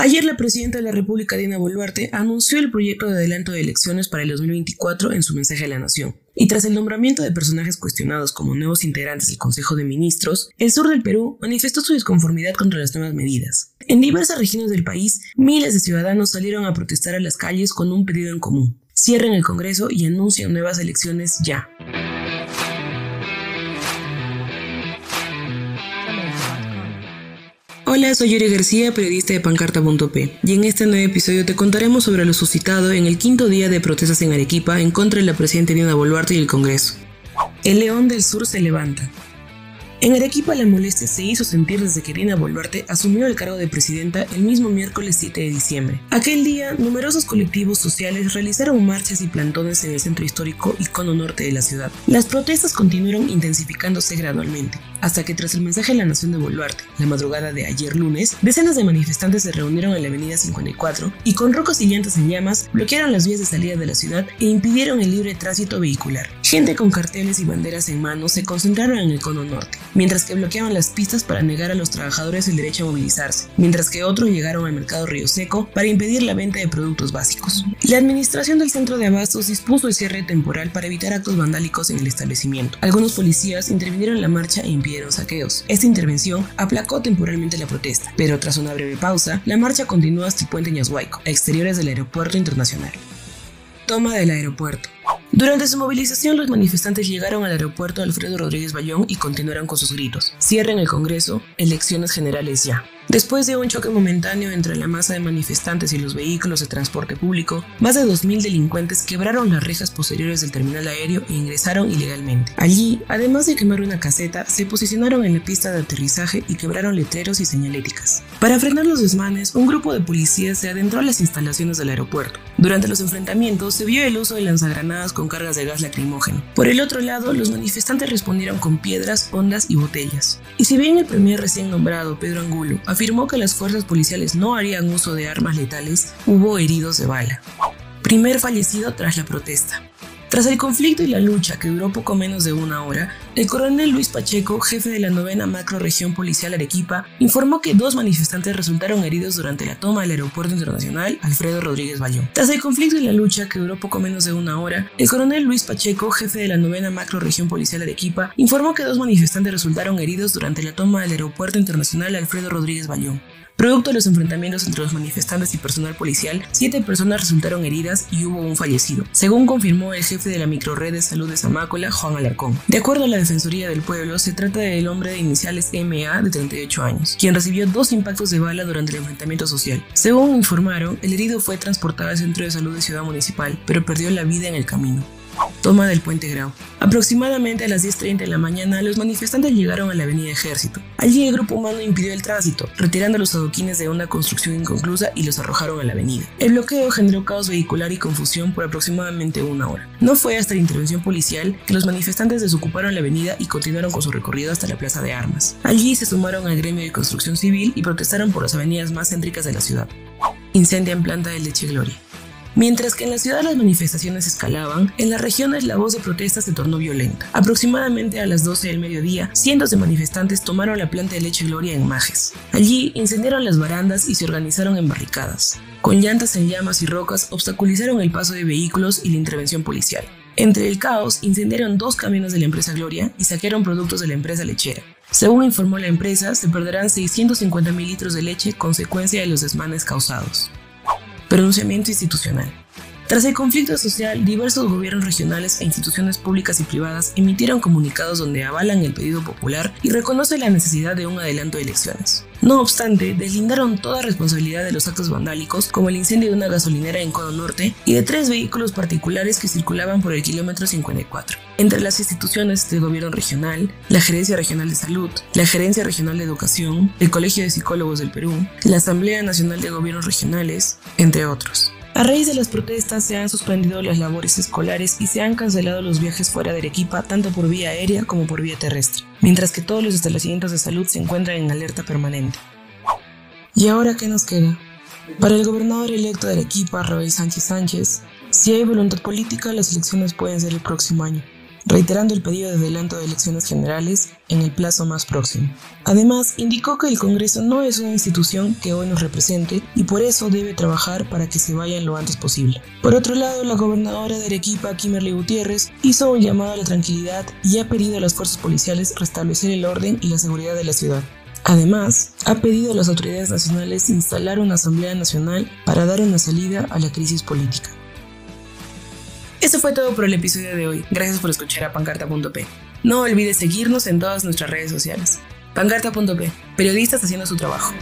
Ayer la presidenta de la República, Dina Boluarte, anunció el proyecto de adelanto de elecciones para el 2024 en su mensaje a la nación. Y tras el nombramiento de personajes cuestionados como nuevos integrantes del Consejo de Ministros, el sur del Perú manifestó su disconformidad contra las nuevas medidas. En diversas regiones del país, miles de ciudadanos salieron a protestar a las calles con un pedido en común. Cierren el Congreso y anuncian nuevas elecciones ya. Hola, soy Yuri García, periodista de Pancarta.p, y en este nuevo episodio te contaremos sobre lo suscitado en el quinto día de protestas en Arequipa en contra de la presidenta Dina Boluarte y el Congreso. El León del Sur se levanta. En Arequipa la molestia se hizo sentir desde que Dina Boluarte asumió el cargo de presidenta el mismo miércoles 7 de diciembre. Aquel día, numerosos colectivos sociales realizaron marchas y plantones en el centro histórico y cono norte de la ciudad. Las protestas continuaron intensificándose gradualmente, hasta que tras el mensaje a la nación de Boluarte, la madrugada de ayer lunes, decenas de manifestantes se reunieron en la avenida 54 y con rocos y llantas en llamas bloquearon las vías de salida de la ciudad e impidieron el libre tránsito vehicular. Gente con carteles y banderas en mano se concentraron en el cono norte, mientras que bloqueaban las pistas para negar a los trabajadores el derecho a movilizarse, mientras que otros llegaron al mercado Río Seco para impedir la venta de productos básicos. La administración del centro de abastos dispuso el cierre temporal para evitar actos vandálicos en el establecimiento. Algunos policías intervinieron en la marcha e impidieron saqueos. Esta intervención aplacó temporalmente la protesta, pero tras una breve pausa, la marcha continuó hasta el puente Ñashuayco, a exteriores del aeropuerto internacional. Toma del aeropuerto. Durante su movilización, los manifestantes llegaron al aeropuerto Alfredo Rodríguez Bayón y continuaron con sus gritos. Cierren el Congreso, elecciones generales ya. Después de un choque momentáneo entre la masa de manifestantes y los vehículos de transporte público, más de 2.000 delincuentes quebraron las rejas posteriores del terminal aéreo e ingresaron ilegalmente. Allí, además de quemar una caseta, se posicionaron en la pista de aterrizaje y quebraron letreros y señaléticas. Para frenar los desmanes, un grupo de policías se adentró a las instalaciones del aeropuerto. Durante los enfrentamientos se vio el uso de lanzagranadas con cargas de gas lacrimógeno. Por el otro lado, los manifestantes respondieron con piedras, ondas y botellas. Y si bien el premier recién nombrado, Pedro Angulo, afirmó que las fuerzas policiales no harían uso de armas letales, hubo heridos de bala. Primer fallecido tras la protesta. Tras el conflicto y la lucha que duró poco menos de una hora, el coronel Luis Pacheco, jefe de la novena macroregión policial Arequipa, informó que dos manifestantes resultaron heridos durante la toma del aeropuerto internacional Alfredo Rodríguez Bayón. Tras el conflicto y la lucha que duró poco menos de una hora, el coronel Luis Pacheco, jefe de la novena macroregión policial Arequipa, informó que dos manifestantes resultaron heridos durante la toma del aeropuerto internacional Alfredo Rodríguez Bayón. Producto de los enfrentamientos entre los manifestantes y personal policial, siete personas resultaron heridas y hubo un fallecido, según confirmó el jefe de la microred de salud de Zamácola, Juan Alarcón. De acuerdo a la Defensoría del Pueblo, se trata del hombre de iniciales MA de 38 años, quien recibió dos impactos de bala durante el enfrentamiento social. Según informaron, el herido fue transportado al centro de salud de Ciudad Municipal, pero perdió la vida en el camino. Toma del puente Grau. Aproximadamente a las 10.30 de la mañana, los manifestantes llegaron a la avenida Ejército. Allí el grupo humano impidió el tránsito, retirando los adoquines de una construcción inconclusa y los arrojaron a la avenida. El bloqueo generó caos vehicular y confusión por aproximadamente una hora. No fue hasta la intervención policial que los manifestantes desocuparon la avenida y continuaron con su recorrido hasta la Plaza de Armas. Allí se sumaron al gremio de construcción civil y protestaron por las avenidas más céntricas de la ciudad. Incendian planta de leche Gloria. Mientras que en la ciudad las manifestaciones escalaban, en las regiones la voz de protesta se tornó violenta. Aproximadamente a las 12 del mediodía, cientos de manifestantes tomaron la planta de leche Gloria en Majes. Allí incendiaron las barandas y se organizaron en barricadas. Con llantas en llamas y rocas obstaculizaron el paso de vehículos y la intervención policial. Entre el caos, incendiaron dos camiones de la empresa Gloria y saquearon productos de la empresa lechera. Según informó la empresa, se perderán 650 mil litros de leche consecuencia de los desmanes causados. Pronunciamiento institucional. Tras el conflicto social, diversos gobiernos regionales e instituciones públicas y privadas emitieron comunicados donde avalan el pedido popular y reconocen la necesidad de un adelanto de elecciones. No obstante, deslindaron toda responsabilidad de los actos vandálicos, como el incendio de una gasolinera en Cono Norte y de tres vehículos particulares que circulaban por el kilómetro 54. Entre las instituciones del gobierno regional, la Gerencia Regional de Salud, la Gerencia Regional de Educación, el Colegio de Psicólogos del Perú, la Asamblea Nacional de Gobiernos Regionales, entre otros. A raíz de las protestas se han suspendido las labores escolares y se han cancelado los viajes fuera de Arequipa tanto por vía aérea como por vía terrestre, mientras que todos los establecimientos de salud se encuentran en alerta permanente. ¿Y ahora qué nos queda? Para el gobernador electo de Arequipa, Raúl Sánchez Sánchez, si hay voluntad política, las elecciones pueden ser el próximo año. Reiterando el pedido de adelanto de elecciones generales en el plazo más próximo. Además, indicó que el Congreso no es una institución que hoy nos represente y por eso debe trabajar para que se vayan lo antes posible. Por otro lado, la gobernadora de Arequipa, Kimberly Gutiérrez, hizo un llamado a la tranquilidad y ha pedido a las fuerzas policiales restablecer el orden y la seguridad de la ciudad. Además, ha pedido a las autoridades nacionales instalar una Asamblea Nacional para dar una salida a la crisis política. Eso fue todo por el episodio de hoy. Gracias por escuchar a pancarta.p. No olvides seguirnos en todas nuestras redes sociales. Pancarta.p, periodistas haciendo su trabajo.